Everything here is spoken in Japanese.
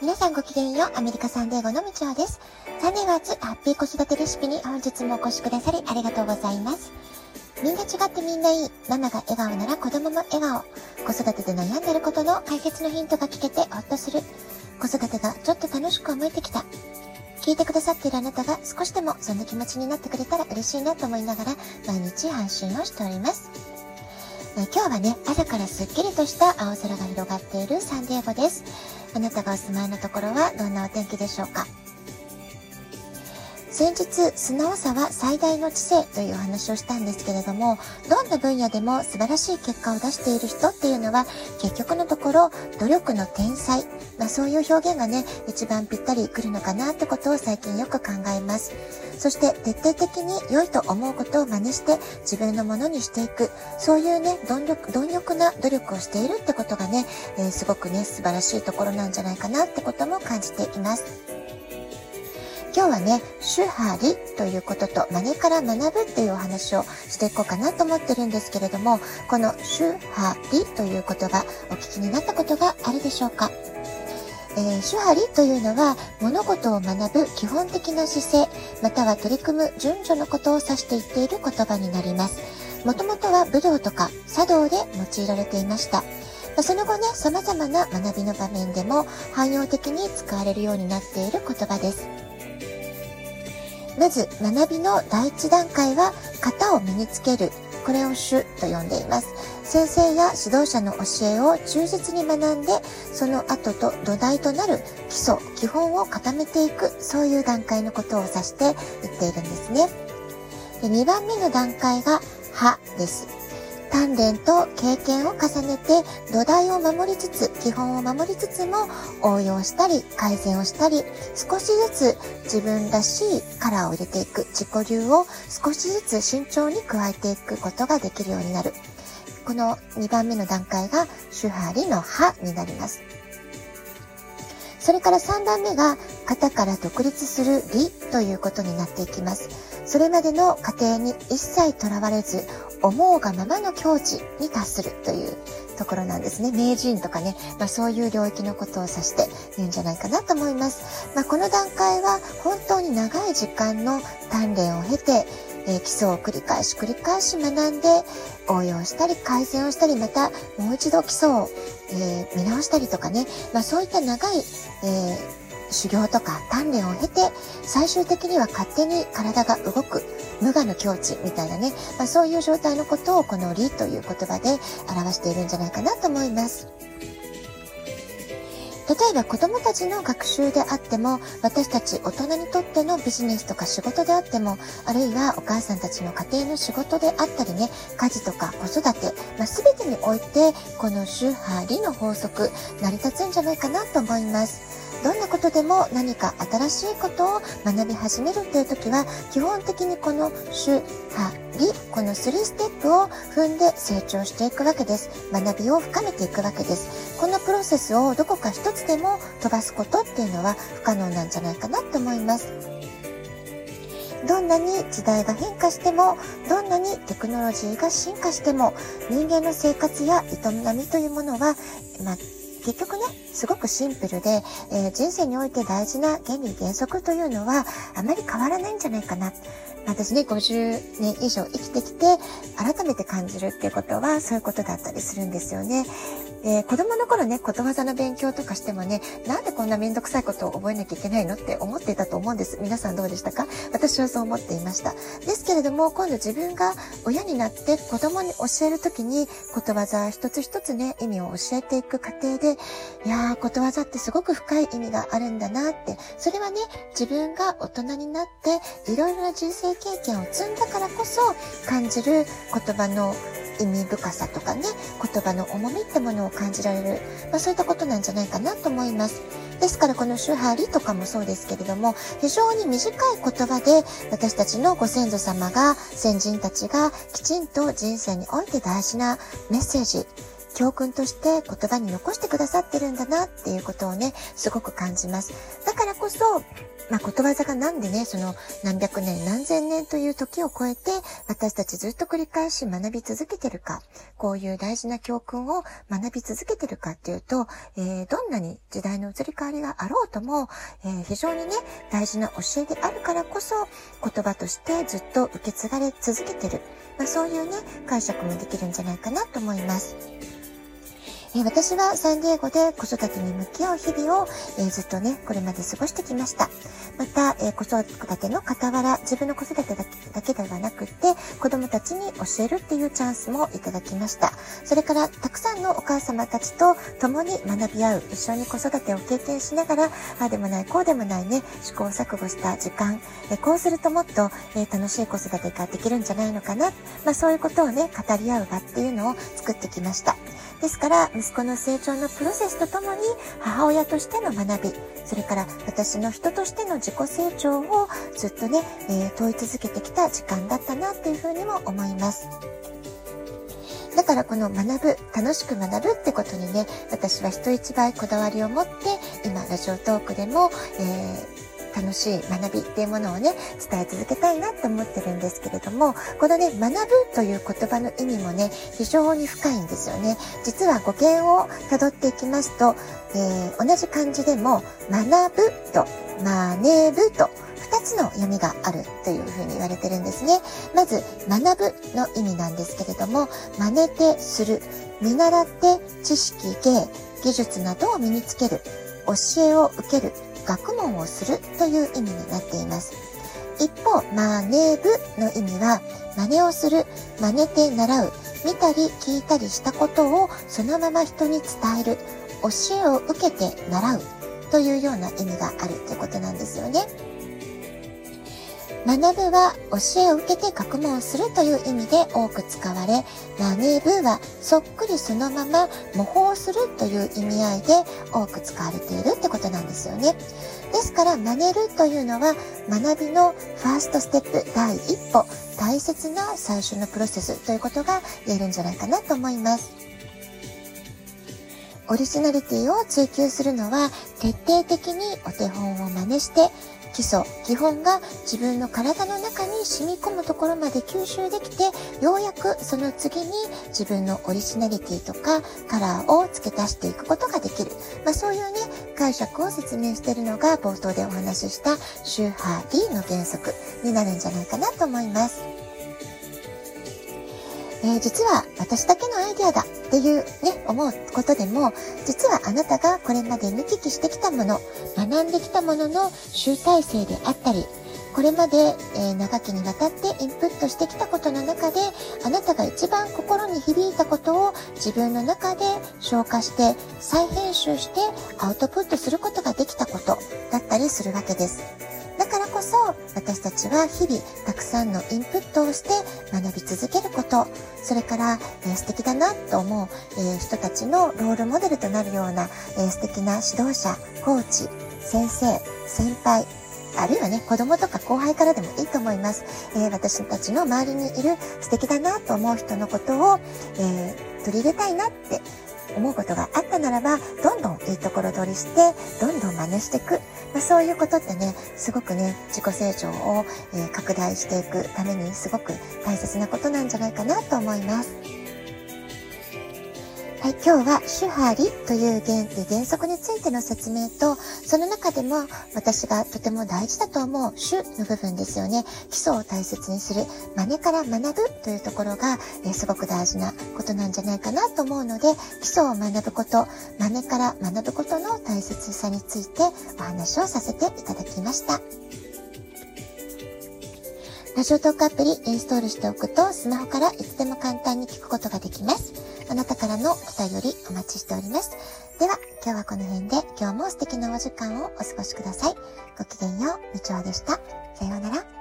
皆さんごきげんよう、アメリカサンデーゴのみちおです。サンデーガーズハッピー子育てレシピに本日もお越しくださりありがとうございます。みんな違ってみんないい。ママが笑顔なら子供も笑顔。子育てで悩んでることの解決のヒントが聞けてほっとする。子育てがちょっと楽しく思えてきた。聞いてくださっているあなたが少しでもそんな気持ちになってくれたら嬉しいなと思いながら毎日配信をしております。今日はね、朝からすっきりとした青空が広がっているサンディエゴです。あなたがお住まいのところはどんなお天気でしょうか？先日、素直さは最大の知性というお話をしたんですけれども、どんな分野でも素晴らしい結果を出している人っていうのは、結局のところ、努力の天才。まあそういう表現がね、一番ぴったりくるのかなってことを最近よく考えます。そして徹底的に良いと思うことを真似して自分のものにしていく。そういうね、貪力、貪欲な努力をしているってことがね、えー、すごくね、素晴らしいところなんじゃないかなってことも感じています。今日はね、手張りということと真似から学ぶっていうお話をしていこうかなと思ってるんですけれども、この手張りという言葉お聞きになったことがあるでしょうか？えー、手張りというのは物事を学ぶ基本的な姿勢、または取り組む順序のことを指して言っている言葉になります。もともとは武道とか茶道で用いられていました。その後ね、様々な学びの場面でも汎用的に使われるようになっている言葉です。まず学びの第一段階は型を身につける。これを主と呼んでいます。先生や指導者の教えを忠実に学んで、その後と土台となる基礎、基本を固めていく、そういう段階のことを指して言っているんですね。で2番目の段階が、歯です。鍛錬と経験を重ねて土台を守りつつ、基本を守りつつも応用したり改善をしたり、少しずつ自分らしいカラーを入れていく自己流を少しずつ慎重に加えていくことができるようになる。この2番目の段階が手張りの歯になります。それから3番目が型から独立する理ということになっていきます。それまでの過程に一切とらわれず、思うがままの境地に達するというところなんですね。名人とかね、まあ、そういう領域のことを指して言うんじゃないかなと思います。まあ、この段階は本当に長い時間の鍛錬を経て、えー、基礎を繰り返し繰り返し学んで応用したり改善をしたりまたもう一度基礎を、えー、見直したりとかね、まあ、そういった長い、えー修行とか鍛錬を経て、最終的には勝手に体が動く、無我の境地みたいなね、まあ、そういう状態のことをこの理という言葉で表しているんじゃないかなと思います。例えば子供たちの学習であっても、私たち大人にとってのビジネスとか仕事であっても、あるいはお母さんたちの家庭の仕事であったりね、家事とか子育て、まあ、全てにおいて、この周波理の法則、成り立つんじゃないかなと思います。どんなことでも何か新しいことを学び始めるという時は、基本的にこの主、は、り、この3ステップを踏んで成長していくわけです。学びを深めていくわけです。このプロセスをどこか一つでも飛ばすことっていうのは不可能なんじゃないかなと思います。どんなに時代が変化しても、どんなにテクノロジーが進化しても、人間の生活や営みというものは、まあ結局ね、すごくシンプルで、えー、人生において大事な原理原則というのはあまり変わらないんじゃないかな。私ね、50年以上生きてきて、改めて感じるっていうことは、そういうことだったりするんですよね。で、子供の頃ね、ことわざの勉強とかしてもね、なんでこんなめんどくさいことを覚えなきゃいけないのって思っていたと思うんです。皆さんどうでしたか？私はそう思っていました。ですけれども、今度自分が親になって子供に教えるときに、ことわざ一つ一つね、意味を教えていく過程で、いやー、ことわざってすごく深い意味があるんだなって、それはね、自分が大人になって、いろいろな人生経験を積んだからこそ感じる言葉の意味深さとかね、言葉の重みってものを感じられる、まあ、そういったことなんじゃないかなと思います。ですからこの手張りとかもそうですけれども、非常に短い言葉で私たちのご先祖様が、先人たちがきちんと人生において大事なメッセージ、教訓として言葉に残してくださってるんだなっていうことをね、すごく感じます。だからこそ、まあ、ことわざがなんでね、その何百年何千年という時を超えて、私たちずっと繰り返し学び続けてるか、こういう大事な教訓を学び続けてるかっていうと、えー、どんなに時代の移り変わりがあろうとも、えー、非常にね、大事な教えであるからこそ、言葉としてずっと受け継がれ続けてる。まあ、そういうね、解釈もできるんじゃないかなと思います。え、私はサンディエゴで子育てに向き合う日々を、え、ずっとね、これまで過ごしてきました。また、え、子育ての傍ら、自分の子育てだけではなくて、子供たちに教えるっていうチャンスもいただきました。それから、たくさんのお母様たちと共に学び合う、一緒に子育てを経験しながら、ああでもない、こうでもないね、試行錯誤した時間、えこうするともっと、え楽しい子育てができるんじゃないのかな。まあそういうことをね、語り合う場っていうのを作ってきました。ですから、息子の成長のプロセスとともに、母親としての学び、それから私の人としての自己成長をずっとね、えー、問い続けてきた時間だったなっていうふうにも思います。だからこの学ぶ、楽しく学ぶってことにね、私は人一倍こだわりを持って、今、ラジオトークでも、えー楽しい学びっていうものをね、伝え続けたいなって思ってるんですけれども、このね、学ぶという言葉の意味もね、非常に深いんですよね。実は語源を辿っていきますと、えー、同じ漢字でも、学ぶと、まねぶと、二つの読みがあるというふうに言われてるんですね。まず、学ぶの意味なんですけれども、真似てする、見習って知識、芸、技術などを身につける、教えを受ける、学問をするという意味になっています。一方、真似部の意味は、真似をする、真似て習う、見たり聞いたりしたことをそのまま人に伝える、教えを受けて習うというような意味があるということなんですよね。学ぶは教えを受けて学問をするという意味で多く使われ、真似ぶはそっくりそのまま模倣するという意味合いで多く使われているってことなんですよね。ですから真似るというのは学びのファーストステップ第一歩、大切な最初のプロセスということが言えるんじゃないかなと思います。オリジナリティを追求するのは徹底的にお手本を真似して基礎、基本が自分の体の中に染み込むところまで吸収できて、ようやくその次に自分のオリジナリティとかカラーを付け足していくことができる。まあそういうね、解釈を説明しているのが冒頭でお話しした周波 D の原則になるんじゃないかなと思います。えー、実は私だけのアイデアだっていうね、思うことでも、実はあなたがこれまで見聞きしてきたもの、学んできたものの集大成であったり、これまで、えー、長きにわたってインプットしてきたことの中で、あなたが一番心に響いたことを自分の中で消化して再編集してアウトプットすることができたことだったりするわけです。そ私たちは日々たくさんのインプットをして学び続けること、それから、えー、素敵だなと思う、えー、人たちのロールモデルとなるような、えー、素敵な指導者、コーチ、先生、先輩、あるいはね、子供とか後輩からでもいいと思います。えー、私たちの周りにいる素敵だなと思う人のことを、えー、取り入れたいなって思うことがあったならば、どんどんいいところ取りして、どんどん真似していく。まあ、そういうことってね、すごくね、自己成長を、え、拡大していくためにすごく大切なことなんじゃないかなと思います。はい、今日はシュハリという原則についての説明と、その中でも私がとても大事だと思う主の部分ですよね。基礎を大切にする、真似から学ぶというところが、えー、すごく大事なことなんじゃないかなと思うので、基礎を学ぶこと、真似から学ぶことの大切さについてお話をさせていただきました。ラジオトークアプリインストールしておくとスマホからいつでも簡単に聞くことができます。あなたからのお便りお待ちしております。では、今日はこの辺で今日も素敵なお時間をお過ごしください。ごきげんよう、みちおでした。さようなら。